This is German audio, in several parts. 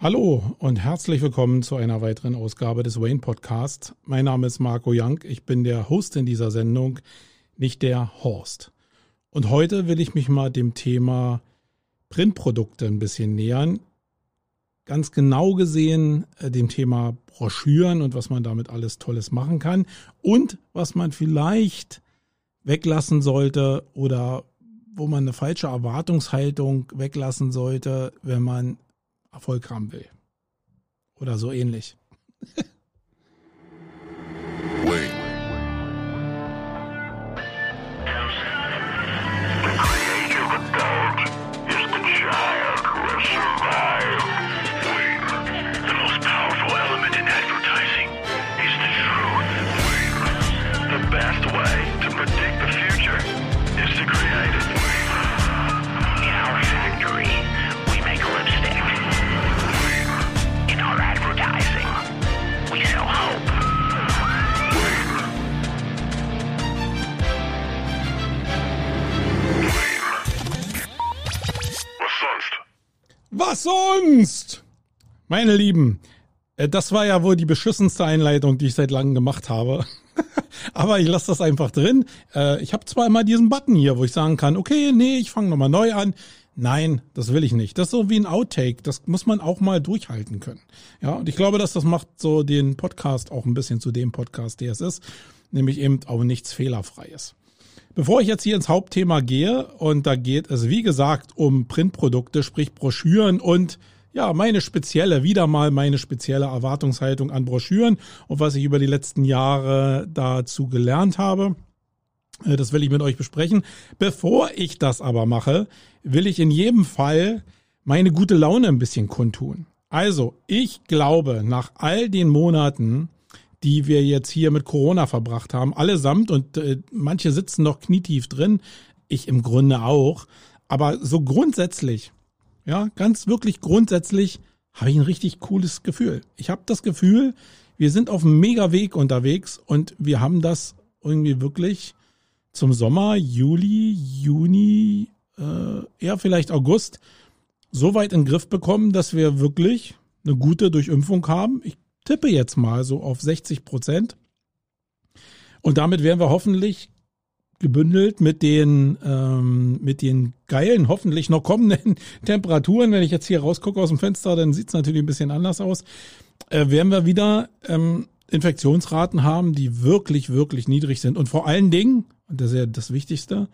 Hallo und herzlich willkommen zu einer weiteren Ausgabe des Wayne Podcasts. Mein Name ist Marco Young. Ich bin der Host in dieser Sendung, nicht der Horst. Und heute will ich mich mal dem Thema Printprodukte ein bisschen nähern. Ganz genau gesehen äh, dem Thema Broschüren und was man damit alles Tolles machen kann und was man vielleicht weglassen sollte oder wo man eine falsche Erwartungshaltung weglassen sollte, wenn man Erfolg haben will. Oder so ähnlich. Meine Lieben, äh, das war ja wohl die beschissenste Einleitung, die ich seit langem gemacht habe. Aber ich lasse das einfach drin. Äh, ich habe zwar immer diesen Button hier, wo ich sagen kann, okay, nee, ich fange nochmal neu an. Nein, das will ich nicht. Das ist so wie ein Outtake. Das muss man auch mal durchhalten können. Ja, und ich glaube, dass das macht so den Podcast auch ein bisschen zu dem Podcast, der es ist. Nämlich eben auch nichts Fehlerfreies. Bevor ich jetzt hier ins Hauptthema gehe, und da geht es wie gesagt um Printprodukte, sprich Broschüren und ja, meine spezielle, wieder mal meine spezielle Erwartungshaltung an Broschüren und was ich über die letzten Jahre dazu gelernt habe. Äh, das will ich mit euch besprechen. Bevor ich das aber mache, will ich in jedem Fall meine gute Laune ein bisschen kundtun. Also, ich glaube, nach all den Monaten, die wir jetzt hier mit Corona verbracht haben, allesamt und äh, manche sitzen noch knietief drin, ich im Grunde auch, aber so grundsätzlich, ja, ganz wirklich grundsätzlich habe ich ein richtig cooles Gefühl. Ich habe das Gefühl, wir sind auf einem Mega-Weg unterwegs und wir haben das irgendwie wirklich zum Sommer, Juli, Juni, äh, eher vielleicht August so weit in den Griff bekommen, dass wir wirklich eine gute Durchimpfung haben. Ich tippe jetzt mal so auf 60 Prozent. Und damit wären wir hoffentlich gebündelt mit den ähm, mit den geilen, hoffentlich noch kommenden Temperaturen. Wenn ich jetzt hier rausgucke aus dem Fenster, dann sieht es natürlich ein bisschen anders aus. Äh, werden wir wieder ähm, Infektionsraten haben, die wirklich, wirklich niedrig sind. Und vor allen Dingen, und das ist ja das Wichtigste,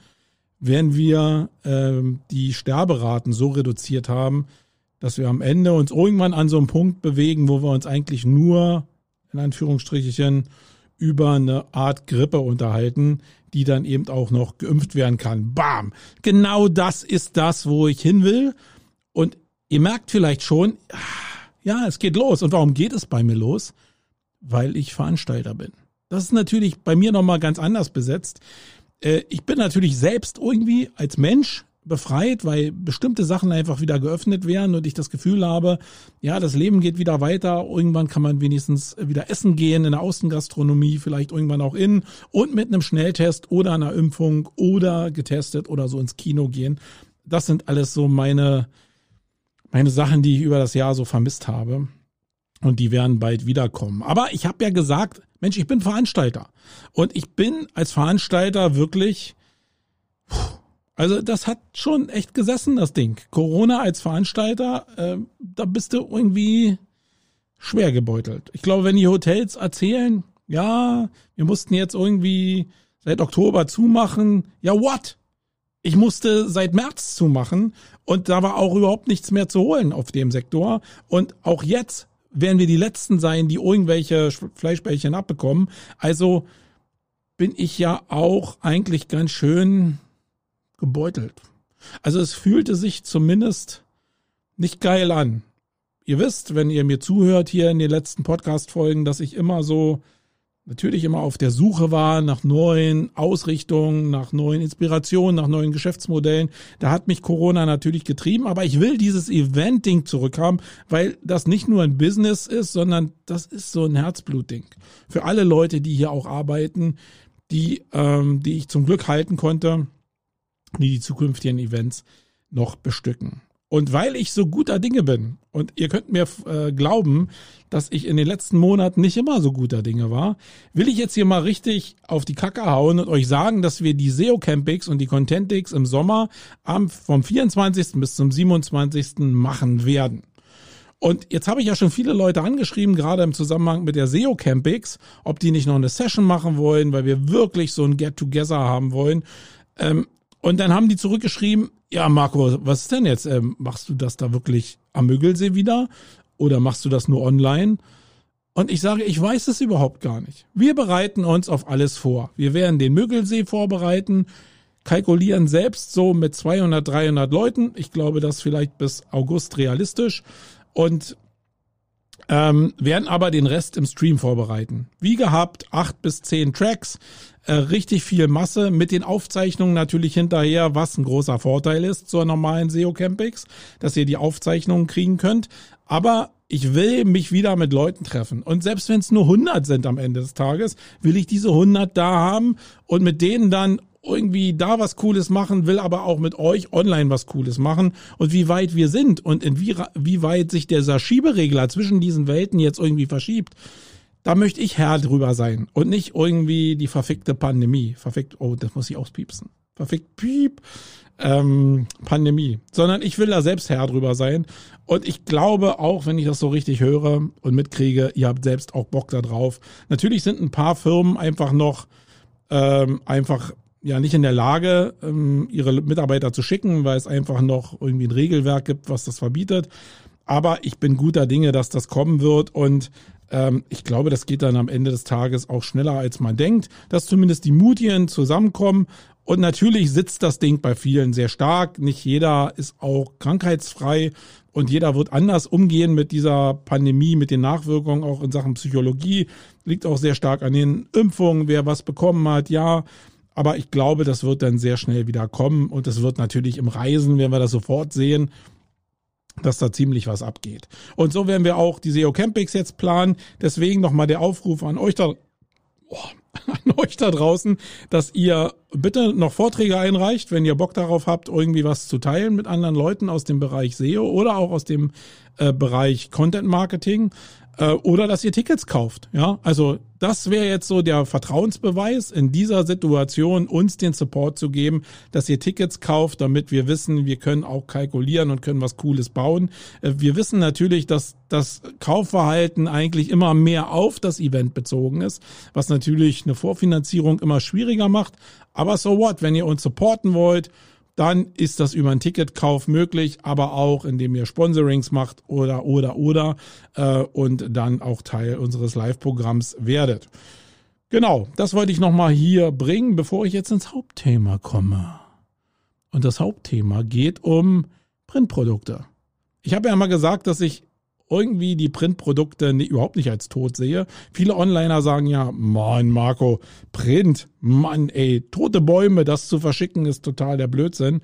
werden wir ähm, die Sterberaten so reduziert haben, dass wir am Ende uns irgendwann an so einem Punkt bewegen, wo wir uns eigentlich nur, in Anführungsstrichen, über eine Art Grippe unterhalten, die dann eben auch noch geimpft werden kann. Bam! Genau das ist das, wo ich hin will. Und ihr merkt vielleicht schon, ja, es geht los. Und warum geht es bei mir los? Weil ich Veranstalter bin. Das ist natürlich bei mir nochmal ganz anders besetzt. Äh, ich bin natürlich selbst irgendwie als Mensch befreit, weil bestimmte Sachen einfach wieder geöffnet werden und ich das Gefühl habe, ja, das Leben geht wieder weiter. Irgendwann kann man wenigstens wieder essen gehen in der Außengastronomie, vielleicht irgendwann auch innen und mit einem Schnelltest oder einer Impfung oder getestet oder so ins Kino gehen. Das sind alles so meine, meine Sachen, die ich über das Jahr so vermisst habe. Und die werden bald wiederkommen. Aber ich habe ja gesagt, Mensch, ich bin Veranstalter. Und ich bin als Veranstalter wirklich, puh, also das hat schon echt gesessen, das Ding. Corona als Veranstalter, äh, da bist du irgendwie schwer gebeutelt. Ich glaube, wenn die Hotels erzählen, ja, wir mussten jetzt irgendwie seit Oktober zumachen, ja, what? Ich musste seit März zumachen und da war auch überhaupt nichts mehr zu holen auf dem Sektor. Und auch jetzt werden wir die Letzten sein, die irgendwelche Fleischbällchen abbekommen. Also bin ich ja auch eigentlich ganz schön gebeutelt. Also es fühlte sich zumindest nicht geil an. Ihr wisst, wenn ihr mir zuhört hier in den letzten Podcast-Folgen, dass ich immer so natürlich immer auf der Suche war nach neuen Ausrichtungen, nach neuen Inspirationen, nach neuen Geschäftsmodellen. Da hat mich Corona natürlich getrieben, aber ich will dieses Event-Ding zurückhaben, weil das nicht nur ein Business ist, sondern das ist so ein Herzblut-Ding. Für alle Leute, die hier auch arbeiten, die, ähm, die ich zum Glück halten konnte die die zukünftigen Events noch bestücken. Und weil ich so guter Dinge bin, und ihr könnt mir äh, glauben, dass ich in den letzten Monaten nicht immer so guter Dinge war, will ich jetzt hier mal richtig auf die Kacke hauen und euch sagen, dass wir die SEO Campings und die Contentix im Sommer am, vom 24. bis zum 27. machen werden. Und jetzt habe ich ja schon viele Leute angeschrieben, gerade im Zusammenhang mit der SEO Campix, ob die nicht noch eine Session machen wollen, weil wir wirklich so ein Get-Together haben wollen. Ähm, und dann haben die zurückgeschrieben, ja, Marco, was ist denn jetzt? Ähm, machst du das da wirklich am Müggelsee wieder? Oder machst du das nur online? Und ich sage, ich weiß es überhaupt gar nicht. Wir bereiten uns auf alles vor. Wir werden den Müggelsee vorbereiten, kalkulieren selbst so mit 200, 300 Leuten. Ich glaube, das vielleicht bis August realistisch. Und ähm, werden aber den Rest im Stream vorbereiten. Wie gehabt, acht bis zehn Tracks, äh, richtig viel Masse mit den Aufzeichnungen natürlich hinterher, was ein großer Vorteil ist zur normalen SEO Campix, dass ihr die Aufzeichnungen kriegen könnt. Aber ich will mich wieder mit Leuten treffen. Und selbst wenn es nur 100 sind am Ende des Tages, will ich diese 100 da haben und mit denen dann irgendwie da was Cooles machen, will aber auch mit euch online was Cooles machen und wie weit wir sind und in wie, wie weit sich dieser Schieberegler zwischen diesen Welten jetzt irgendwie verschiebt. Da möchte ich Herr drüber sein und nicht irgendwie die verfickte Pandemie. Verfickt, oh, das muss ich auspiepsen. Verfickt, piep, ähm, Pandemie. Sondern ich will da selbst Herr drüber sein. Und ich glaube auch, wenn ich das so richtig höre und mitkriege, ihr habt selbst auch Bock da drauf. Natürlich sind ein paar Firmen einfach noch ähm, einfach ja nicht in der Lage, ähm, ihre Mitarbeiter zu schicken, weil es einfach noch irgendwie ein Regelwerk gibt, was das verbietet. Aber ich bin guter Dinge, dass das kommen wird und ähm, ich glaube, das geht dann am Ende des Tages auch schneller, als man denkt, dass zumindest die Mutien zusammenkommen. Und natürlich sitzt das Ding bei vielen sehr stark. Nicht jeder ist auch krankheitsfrei und jeder wird anders umgehen mit dieser Pandemie, mit den Nachwirkungen auch in Sachen Psychologie. Liegt auch sehr stark an den Impfungen, wer was bekommen hat, ja. Aber ich glaube, das wird dann sehr schnell wieder kommen und es wird natürlich im Reisen, werden wir das sofort sehen, dass da ziemlich was abgeht. Und so werden wir auch die SEO Campings jetzt planen. Deswegen nochmal der Aufruf an euch da, oh, an euch da draußen, dass ihr bitte noch Vorträge einreicht, wenn ihr Bock darauf habt, irgendwie was zu teilen mit anderen Leuten aus dem Bereich SEO oder auch aus dem äh, Bereich Content Marketing äh, oder dass ihr Tickets kauft. Ja, also das wäre jetzt so der Vertrauensbeweis in dieser Situation, uns den Support zu geben, dass ihr Tickets kauft, damit wir wissen, wir können auch kalkulieren und können was Cooles bauen. Äh, wir wissen natürlich, dass das Kaufverhalten eigentlich immer mehr auf das Event bezogen ist, was natürlich eine Vorfinanzierung immer schwieriger macht. Aber so what, wenn ihr uns supporten wollt, dann ist das über einen Ticketkauf möglich, aber auch indem ihr Sponsorings macht oder oder oder äh, und dann auch Teil unseres Live-Programms werdet. Genau, das wollte ich nochmal hier bringen, bevor ich jetzt ins Hauptthema komme. Und das Hauptthema geht um Printprodukte. Ich habe ja mal gesagt, dass ich irgendwie die Printprodukte überhaupt nicht als tot sehe. Viele Onliner sagen ja, Mann, Marco, Print, Mann, ey, tote Bäume, das zu verschicken ist total der Blödsinn.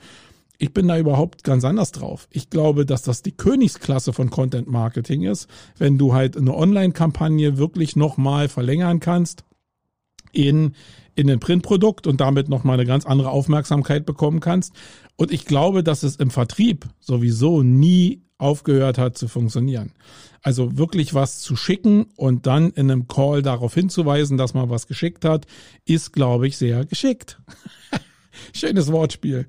Ich bin da überhaupt ganz anders drauf. Ich glaube, dass das die Königsklasse von Content Marketing ist, wenn du halt eine Online-Kampagne wirklich nochmal verlängern kannst in, in ein Printprodukt und damit nochmal eine ganz andere Aufmerksamkeit bekommen kannst. Und ich glaube, dass es im Vertrieb sowieso nie aufgehört hat zu funktionieren. Also wirklich was zu schicken und dann in einem Call darauf hinzuweisen, dass man was geschickt hat, ist, glaube ich, sehr geschickt. Schönes Wortspiel.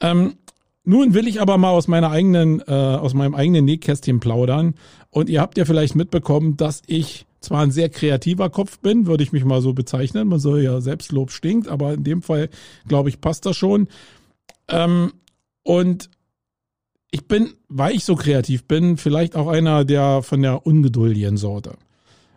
Ähm, nun will ich aber mal aus meiner eigenen, äh, aus meinem eigenen Nähkästchen plaudern. Und ihr habt ja vielleicht mitbekommen, dass ich zwar ein sehr kreativer Kopf bin, würde ich mich mal so bezeichnen. Man soll ja Selbstlob stinkt, aber in dem Fall, glaube ich, passt das schon. Ähm, und ich bin, weil ich so kreativ bin, vielleicht auch einer der von der ungeduldigen Sorte.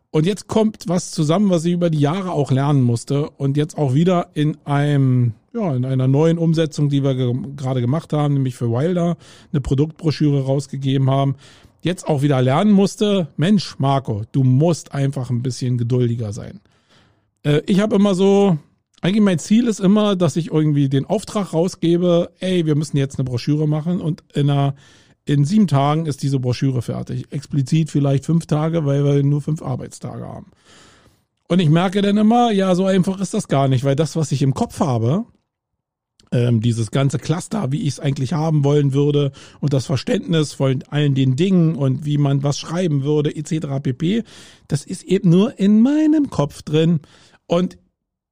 Und jetzt kommt was zusammen, was ich über die Jahre auch lernen musste und jetzt auch wieder in einem, ja, in einer neuen Umsetzung, die wir ge gerade gemacht haben, nämlich für Wilder, eine Produktbroschüre rausgegeben haben. Jetzt auch wieder lernen musste, Mensch, Marco, du musst einfach ein bisschen geduldiger sein. Äh, ich habe immer so, eigentlich mein Ziel ist immer, dass ich irgendwie den Auftrag rausgebe, ey, wir müssen jetzt eine Broschüre machen und in einer in sieben Tagen ist diese Broschüre fertig. Explizit vielleicht fünf Tage, weil wir nur fünf Arbeitstage haben. Und ich merke dann immer, ja, so einfach ist das gar nicht, weil das, was ich im Kopf habe, ähm, dieses ganze Cluster, wie ich es eigentlich haben wollen würde und das Verständnis von allen den Dingen und wie man was schreiben würde etc. pp. Das ist eben nur in meinem Kopf drin und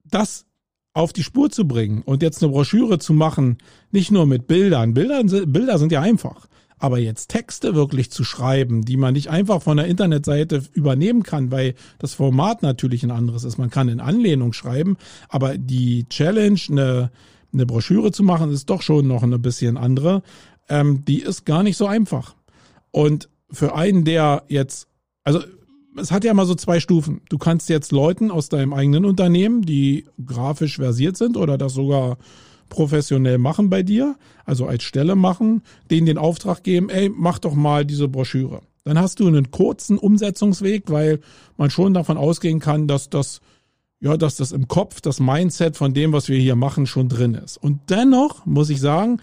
das auf die Spur zu bringen und jetzt eine Broschüre zu machen, nicht nur mit Bildern. Bildern Bilder sind ja einfach. Aber jetzt Texte wirklich zu schreiben, die man nicht einfach von der Internetseite übernehmen kann, weil das Format natürlich ein anderes ist. Man kann in Anlehnung schreiben, aber die Challenge, eine, eine Broschüre zu machen, ist doch schon noch ein bisschen andere. Ähm, die ist gar nicht so einfach. Und für einen, der jetzt, also es hat ja mal so zwei Stufen. Du kannst jetzt Leuten aus deinem eigenen Unternehmen, die grafisch versiert sind oder das sogar professionell machen bei dir, also als Stelle machen, denen den Auftrag geben, ey, mach doch mal diese Broschüre. Dann hast du einen kurzen Umsetzungsweg, weil man schon davon ausgehen kann, dass das ja, dass das im Kopf, das Mindset von dem, was wir hier machen, schon drin ist. Und dennoch muss ich sagen,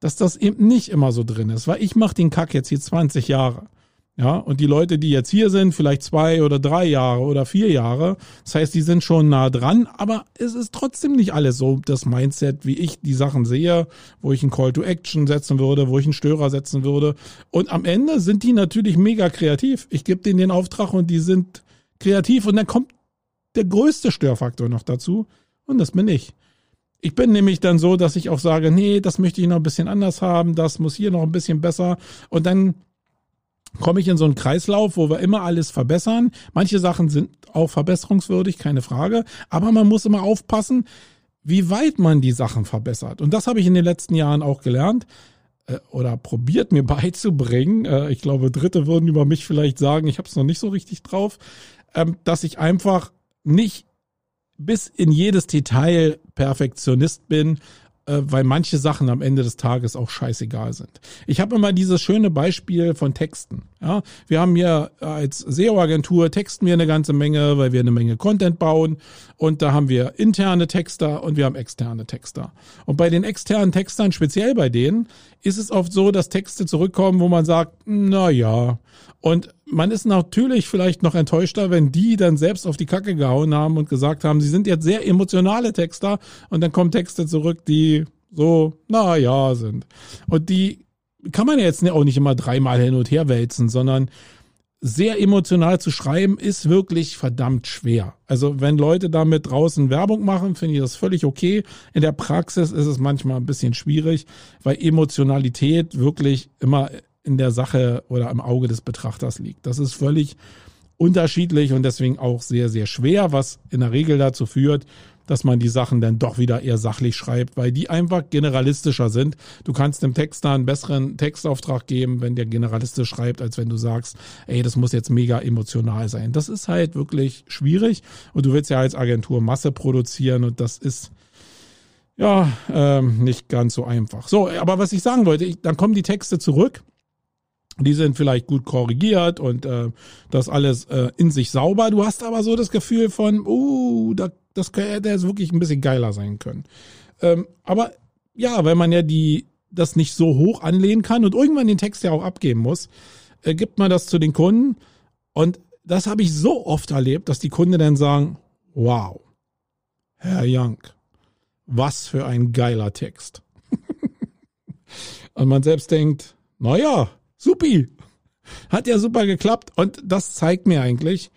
dass das eben nicht immer so drin ist, weil ich mache den Kack jetzt hier 20 Jahre. Ja, und die Leute, die jetzt hier sind, vielleicht zwei oder drei Jahre oder vier Jahre, das heißt, die sind schon nah dran, aber es ist trotzdem nicht alles so das Mindset, wie ich die Sachen sehe, wo ich einen Call to Action setzen würde, wo ich einen Störer setzen würde. Und am Ende sind die natürlich mega kreativ. Ich gebe denen den Auftrag und die sind kreativ und dann kommt der größte Störfaktor noch dazu und das bin ich. Ich bin nämlich dann so, dass ich auch sage, nee, das möchte ich noch ein bisschen anders haben, das muss hier noch ein bisschen besser und dann komme ich in so einen Kreislauf, wo wir immer alles verbessern. Manche Sachen sind auch verbesserungswürdig, keine Frage. Aber man muss immer aufpassen, wie weit man die Sachen verbessert. Und das habe ich in den letzten Jahren auch gelernt äh, oder probiert mir beizubringen. Äh, ich glaube, Dritte würden über mich vielleicht sagen, ich habe es noch nicht so richtig drauf, ähm, dass ich einfach nicht bis in jedes Detail Perfektionist bin äh, weil manche Sachen am Ende des Tages auch scheißegal sind. Ich habe immer dieses schöne Beispiel von Texten. Ja, wir haben hier als SEO-Agentur texten wir eine ganze Menge, weil wir eine Menge Content bauen und da haben wir interne Texter und wir haben externe Texter. Und bei den externen Textern, speziell bei denen, ist es oft so, dass Texte zurückkommen, wo man sagt, na ja. Und man ist natürlich vielleicht noch enttäuschter, wenn die dann selbst auf die Kacke gehauen haben und gesagt haben, sie sind jetzt sehr emotionale Texter und dann kommen Texte zurück, die so, na ja, sind. Und die kann man ja jetzt auch nicht immer dreimal hin und her wälzen, sondern sehr emotional zu schreiben ist wirklich verdammt schwer. Also wenn Leute damit draußen Werbung machen, finde ich das völlig okay. In der Praxis ist es manchmal ein bisschen schwierig, weil Emotionalität wirklich immer in der Sache oder im Auge des Betrachters liegt. Das ist völlig unterschiedlich und deswegen auch sehr, sehr schwer, was in der Regel dazu führt, dass man die Sachen dann doch wieder eher sachlich schreibt, weil die einfach generalistischer sind. Du kannst dem Texter einen besseren Textauftrag geben, wenn der generalistisch schreibt, als wenn du sagst, ey, das muss jetzt mega emotional sein. Das ist halt wirklich schwierig und du willst ja als Agentur Masse produzieren und das ist ja ähm, nicht ganz so einfach. So, aber was ich sagen wollte, ich, dann kommen die Texte zurück die sind vielleicht gut korrigiert und äh, das alles äh, in sich sauber. Du hast aber so das Gefühl von, uh, da, das hätte jetzt wirklich ein bisschen geiler sein können. Ähm, aber ja, wenn man ja die das nicht so hoch anlehnen kann und irgendwann den Text ja auch abgeben muss, äh, gibt man das zu den Kunden. Und das habe ich so oft erlebt, dass die Kunden dann sagen, wow, Herr Young, was für ein geiler Text. und man selbst denkt, naja, Supi. Hat ja super geklappt und das zeigt mir eigentlich,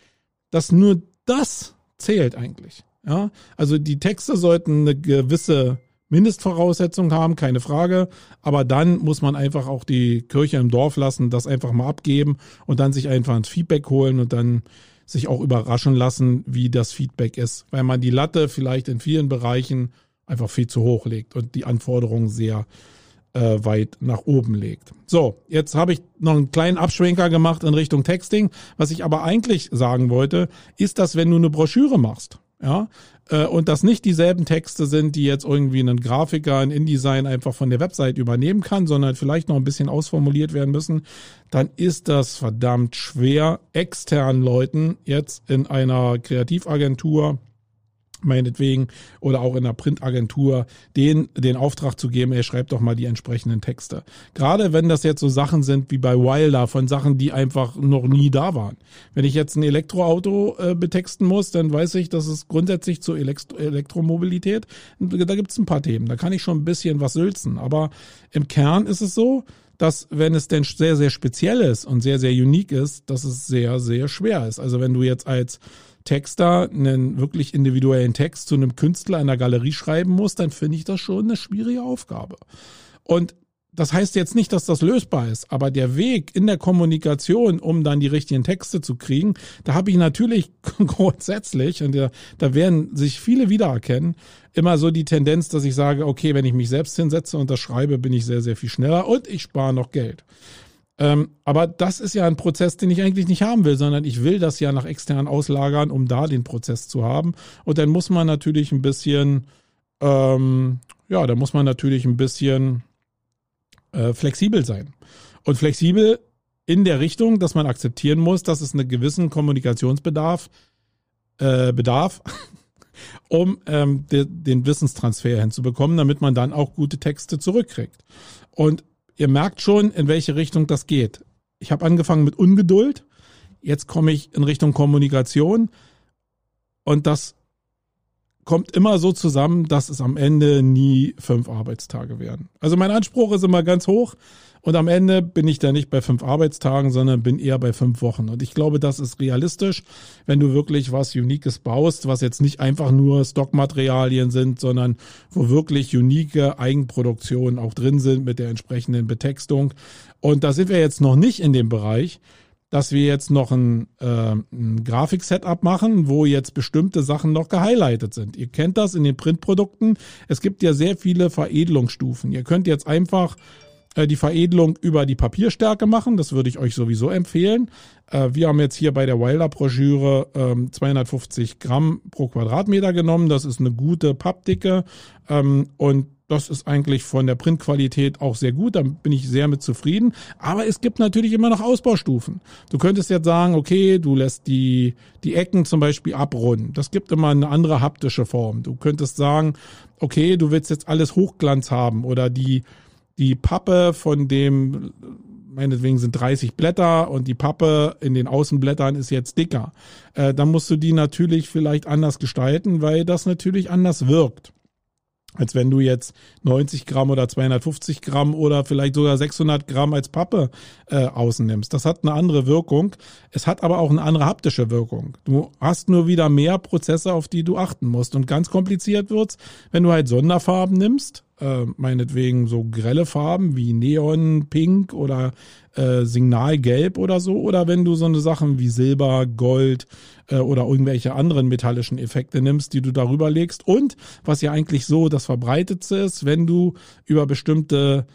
dass nur das zählt eigentlich. Ja, also die Texte sollten eine gewisse Mindestvoraussetzung haben, keine Frage. Aber dann muss man einfach auch die Kirche im Dorf lassen, das einfach mal abgeben und dann sich einfach ein Feedback holen und dann sich auch überraschen lassen, wie das Feedback ist, weil man die Latte vielleicht in vielen Bereichen einfach viel zu hoch legt und die Anforderungen sehr äh, weit nach oben legt. So, jetzt habe ich noch einen kleinen Abschwenker gemacht in Richtung Texting. Was ich aber eigentlich sagen wollte, ist, dass wenn du eine Broschüre machst, ja, äh, und das nicht dieselben Texte sind, die jetzt irgendwie ein Grafiker, ein InDesign einfach von der Website übernehmen kann, sondern vielleicht noch ein bisschen ausformuliert werden müssen, dann ist das verdammt schwer, externen Leuten jetzt in einer Kreativagentur meinetwegen, oder auch in der Printagentur, den, den Auftrag zu geben, ey, schreibt doch mal die entsprechenden Texte. Gerade wenn das jetzt so Sachen sind wie bei Wilder, von Sachen, die einfach noch nie da waren. Wenn ich jetzt ein Elektroauto äh, betexten muss, dann weiß ich, dass es grundsätzlich zur Elektro Elektromobilität, da gibt es ein paar Themen, da kann ich schon ein bisschen was sülzen. Aber im Kern ist es so, dass wenn es denn sehr, sehr speziell ist und sehr, sehr unique ist, dass es sehr, sehr schwer ist. Also wenn du jetzt als Texter einen wirklich individuellen Text zu einem Künstler in der Galerie schreiben muss, dann finde ich das schon eine schwierige Aufgabe. Und das heißt jetzt nicht, dass das lösbar ist, aber der Weg in der Kommunikation, um dann die richtigen Texte zu kriegen, da habe ich natürlich grundsätzlich, und da, da werden sich viele wiedererkennen, immer so die Tendenz, dass ich sage, okay, wenn ich mich selbst hinsetze und das schreibe, bin ich sehr, sehr viel schneller und ich spare noch Geld. Ähm, aber das ist ja ein Prozess, den ich eigentlich nicht haben will, sondern ich will das ja nach extern auslagern, um da den Prozess zu haben. Und dann muss man natürlich ein bisschen, ähm, ja, da muss man natürlich ein bisschen äh, flexibel sein. Und flexibel in der Richtung, dass man akzeptieren muss, dass es einen gewissen Kommunikationsbedarf äh, bedarf, um ähm, de, den Wissenstransfer hinzubekommen, damit man dann auch gute Texte zurückkriegt. Und ihr merkt schon, in welche Richtung das geht. Ich habe angefangen mit Ungeduld, jetzt komme ich in Richtung Kommunikation und das kommt immer so zusammen, dass es am Ende nie fünf Arbeitstage werden. Also mein Anspruch ist immer ganz hoch. Und am Ende bin ich da nicht bei fünf Arbeitstagen, sondern bin eher bei fünf Wochen. Und ich glaube, das ist realistisch, wenn du wirklich was Uniques baust, was jetzt nicht einfach nur Stockmaterialien sind, sondern wo wirklich unique Eigenproduktionen auch drin sind mit der entsprechenden Betextung. Und da sind wir jetzt noch nicht in dem Bereich, dass wir jetzt noch ein, äh, ein Grafik-Setup machen, wo jetzt bestimmte Sachen noch gehighlightet sind. Ihr kennt das in den Printprodukten. Es gibt ja sehr viele Veredelungsstufen. Ihr könnt jetzt einfach äh, die Veredelung über die Papierstärke machen. Das würde ich euch sowieso empfehlen. Äh, wir haben jetzt hier bei der Wilder-Broschüre 250 ähm, Gramm pro Quadratmeter genommen. Das ist eine gute Pappdicke ähm, und das ist eigentlich von der Printqualität auch sehr gut. Da bin ich sehr mit zufrieden. Aber es gibt natürlich immer noch Ausbaustufen. Du könntest jetzt sagen, okay, du lässt die, die Ecken zum Beispiel abrunden. Das gibt immer eine andere haptische Form. Du könntest sagen, okay, du willst jetzt alles Hochglanz haben oder die, die Pappe von dem, meinetwegen sind 30 Blätter und die Pappe in den Außenblättern ist jetzt dicker. Äh, dann musst du die natürlich vielleicht anders gestalten, weil das natürlich anders wirkt als wenn du jetzt 90 Gramm oder 250 Gramm oder vielleicht sogar 600 Gramm als Pappe äh, außen nimmst. Das hat eine andere Wirkung. Es hat aber auch eine andere haptische Wirkung. Du hast nur wieder mehr Prozesse, auf die du achten musst. Und ganz kompliziert wird's, wenn du halt Sonderfarben nimmst, äh, meinetwegen so grelle Farben wie Neon, Pink oder äh, Signalgelb oder so, oder wenn du so eine Sachen wie Silber, Gold äh, oder irgendwelche anderen metallischen Effekte nimmst, die du darüber legst. Und was ja eigentlich so das Verbreitetste ist, wenn du über bestimmte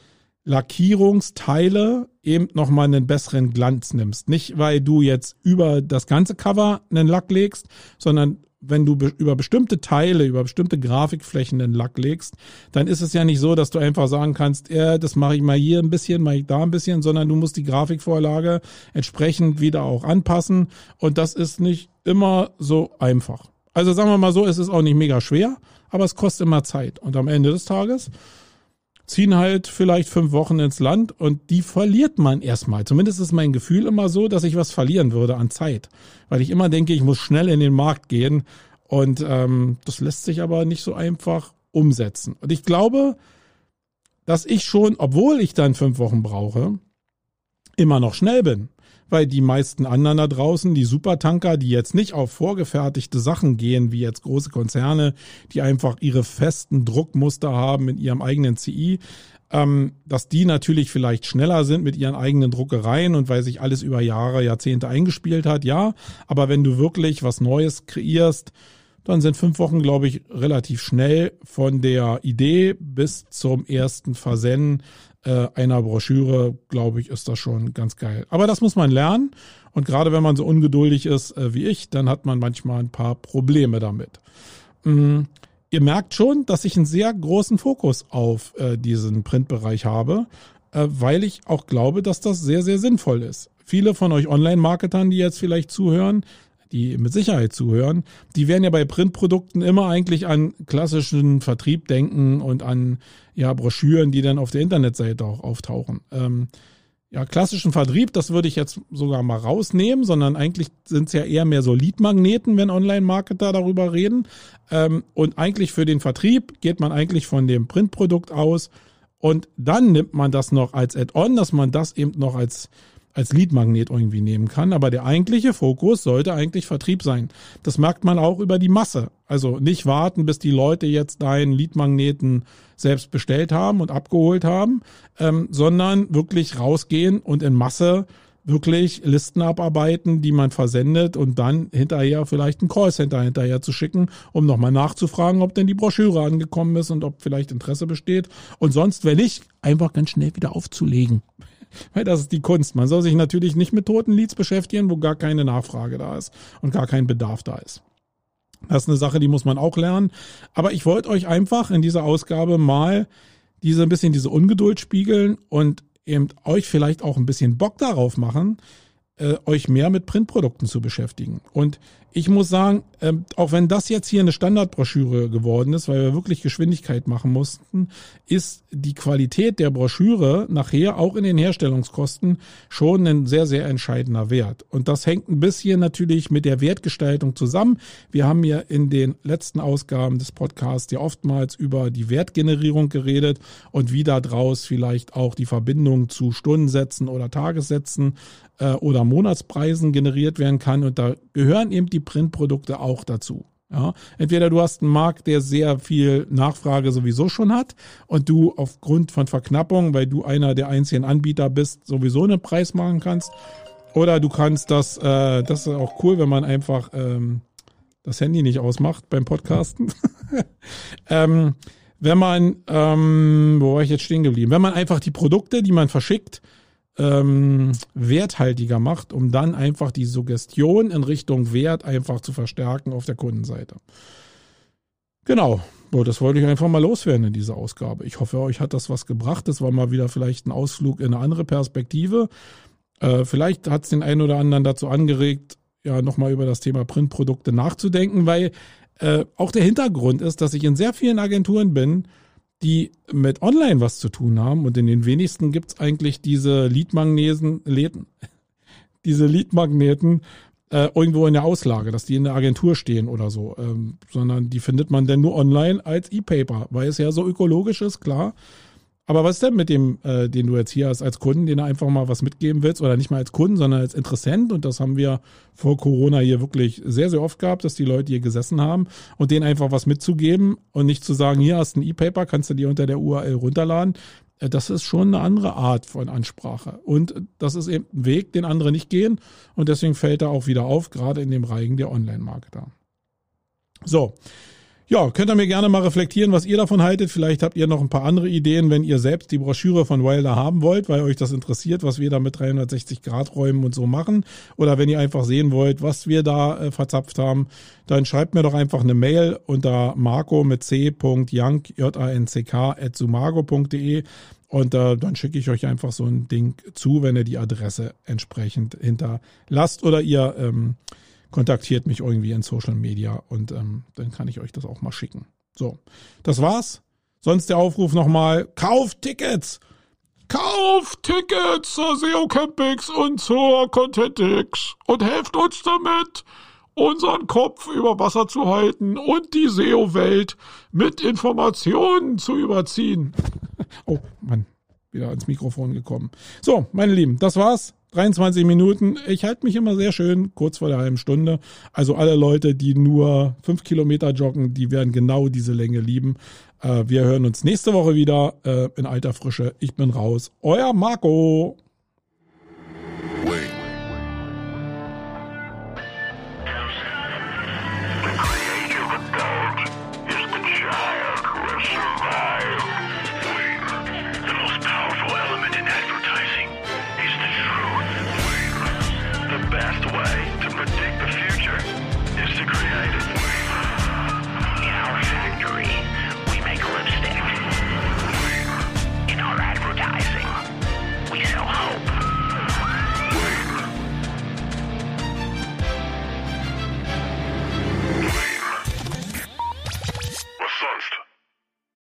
Lackierungsteile eben nochmal einen besseren Glanz nimmst. Nicht, weil du jetzt über das ganze Cover einen Lack legst, sondern wenn du be über bestimmte Teile, über bestimmte Grafikflächen den Lack legst, dann ist es ja nicht so, dass du einfach sagen kannst, ja, das mache ich mal hier ein bisschen, mache ich da ein bisschen, sondern du musst die Grafikvorlage entsprechend wieder auch anpassen. Und das ist nicht immer so einfach. Also sagen wir mal so, es ist auch nicht mega schwer, aber es kostet immer Zeit. Und am Ende des Tages ziehen halt vielleicht fünf Wochen ins Land und die verliert man erstmal. Zumindest ist mein Gefühl immer so, dass ich was verlieren würde an Zeit. Weil ich immer denke, ich muss schnell in den Markt gehen und ähm, das lässt sich aber nicht so einfach umsetzen. Und ich glaube, dass ich schon, obwohl ich dann fünf Wochen brauche, immer noch schnell bin weil die meisten anderen da draußen, die Supertanker, die jetzt nicht auf vorgefertigte Sachen gehen, wie jetzt große Konzerne, die einfach ihre festen Druckmuster haben in ihrem eigenen CI, ähm, dass die natürlich vielleicht schneller sind mit ihren eigenen Druckereien und weil sich alles über Jahre, Jahrzehnte eingespielt hat, ja. Aber wenn du wirklich was Neues kreierst, dann sind fünf Wochen, glaube ich, relativ schnell von der Idee bis zum ersten Versenden äh, einer Broschüre, glaube ich, ist das schon ganz geil. Aber das muss man lernen. Und gerade wenn man so ungeduldig ist äh, wie ich, dann hat man manchmal ein paar Probleme damit. Mhm. Ihr merkt schon, dass ich einen sehr großen Fokus auf äh, diesen Printbereich habe, äh, weil ich auch glaube, dass das sehr, sehr sinnvoll ist. Viele von euch Online-Marketern, die jetzt vielleicht zuhören, die mit Sicherheit zuhören, die werden ja bei Printprodukten immer eigentlich an klassischen Vertrieb denken und an ja Broschüren, die dann auf der Internetseite auch auftauchen. Ähm, ja, klassischen Vertrieb, das würde ich jetzt sogar mal rausnehmen, sondern eigentlich sind es ja eher mehr so Leadmagneten, wenn Online-Marketer darüber reden. Ähm, und eigentlich für den Vertrieb geht man eigentlich von dem Printprodukt aus und dann nimmt man das noch als Add-on, dass man das eben noch als als Leadmagnet irgendwie nehmen kann. Aber der eigentliche Fokus sollte eigentlich Vertrieb sein. Das merkt man auch über die Masse. Also nicht warten, bis die Leute jetzt deinen Leadmagneten selbst bestellt haben und abgeholt haben, ähm, sondern wirklich rausgehen und in Masse wirklich Listen abarbeiten, die man versendet und dann hinterher vielleicht ein Callcenter hinterher zu schicken, um nochmal nachzufragen, ob denn die Broschüre angekommen ist und ob vielleicht Interesse besteht. Und sonst, wenn nicht, einfach ganz schnell wieder aufzulegen. Weil das ist die Kunst. Man soll sich natürlich nicht mit toten Leads beschäftigen, wo gar keine Nachfrage da ist und gar kein Bedarf da ist. Das ist eine Sache, die muss man auch lernen. Aber ich wollte euch einfach in dieser Ausgabe mal diese ein bisschen diese Ungeduld spiegeln und eben euch vielleicht auch ein bisschen Bock darauf machen, äh, euch mehr mit Printprodukten zu beschäftigen. Und ich muss sagen, äh, auch wenn das jetzt hier eine Standardbroschüre geworden ist, weil wir wirklich Geschwindigkeit machen mussten, ist die Qualität der Broschüre nachher auch in den Herstellungskosten schon ein sehr, sehr entscheidender Wert. Und das hängt ein bisschen natürlich mit der Wertgestaltung zusammen. Wir haben ja in den letzten Ausgaben des Podcasts ja oftmals über die Wertgenerierung geredet und wie daraus vielleicht auch die Verbindung zu Stundensätzen oder Tagessätzen äh, oder Monatspreisen generiert werden kann. Und da gehören eben die Printprodukte auch dazu. Ja, entweder du hast einen Markt, der sehr viel Nachfrage sowieso schon hat und du aufgrund von Verknappung, weil du einer der einzigen Anbieter bist, sowieso einen Preis machen kannst. Oder du kannst das, äh, das ist auch cool, wenn man einfach ähm, das Handy nicht ausmacht beim Podcasten. ähm, wenn man, ähm, wo war ich jetzt stehen geblieben? Wenn man einfach die Produkte, die man verschickt, ähm, werthaltiger macht, um dann einfach die Suggestion in Richtung Wert einfach zu verstärken auf der Kundenseite. Genau. So, das wollte ich einfach mal loswerden in dieser Ausgabe. Ich hoffe, euch hat das was gebracht. Das war mal wieder vielleicht ein Ausflug in eine andere Perspektive. Äh, vielleicht hat es den einen oder anderen dazu angeregt, ja, nochmal über das Thema Printprodukte nachzudenken, weil äh, auch der Hintergrund ist, dass ich in sehr vielen Agenturen bin, die mit Online was zu tun haben. Und in den wenigsten gibt's eigentlich diese Leadmagnesen, Läden, diese Leadmagneten äh, irgendwo in der Auslage, dass die in der Agentur stehen oder so, ähm, sondern die findet man denn nur online als E-Paper, weil es ja so ökologisch ist, klar. Aber was ist denn mit dem, äh, den du jetzt hier hast als Kunden, den du einfach mal was mitgeben willst? Oder nicht mal als Kunden, sondern als Interessent. Und das haben wir vor Corona hier wirklich sehr, sehr oft gehabt, dass die Leute hier gesessen haben und denen einfach was mitzugeben und nicht zu sagen, hier hast du ein E-Paper, kannst du dir unter der URL runterladen. Äh, das ist schon eine andere Art von Ansprache. Und das ist eben ein Weg, den andere nicht gehen. Und deswegen fällt er auch wieder auf, gerade in dem Reigen der Online-Marketer. So. Ja, könnt ihr mir gerne mal reflektieren, was ihr davon haltet. Vielleicht habt ihr noch ein paar andere Ideen, wenn ihr selbst die Broschüre von Wilder haben wollt, weil euch das interessiert, was wir da mit 360 Grad Räumen und so machen. Oder wenn ihr einfach sehen wollt, was wir da äh, verzapft haben, dann schreibt mir doch einfach eine Mail unter marco mit c.jank, J-A-N-C-K, at sumago.de und äh, dann schicke ich euch einfach so ein Ding zu, wenn ihr die Adresse entsprechend hinterlasst oder ihr ähm, kontaktiert mich irgendwie in Social Media und ähm, dann kann ich euch das auch mal schicken. So, das war's. Sonst der Aufruf nochmal, kauft Tickets! Kauft Tickets zur SEO Campix und zur Contentix und helft uns damit, unseren Kopf über Wasser zu halten und die SEO-Welt mit Informationen zu überziehen. oh, Mann, wieder ans Mikrofon gekommen. So, meine Lieben, das war's. 23 Minuten. Ich halte mich immer sehr schön kurz vor der halben Stunde. Also alle Leute, die nur fünf Kilometer joggen, die werden genau diese Länge lieben. Äh, wir hören uns nächste Woche wieder äh, in alter Frische. Ich bin raus. Euer Marco.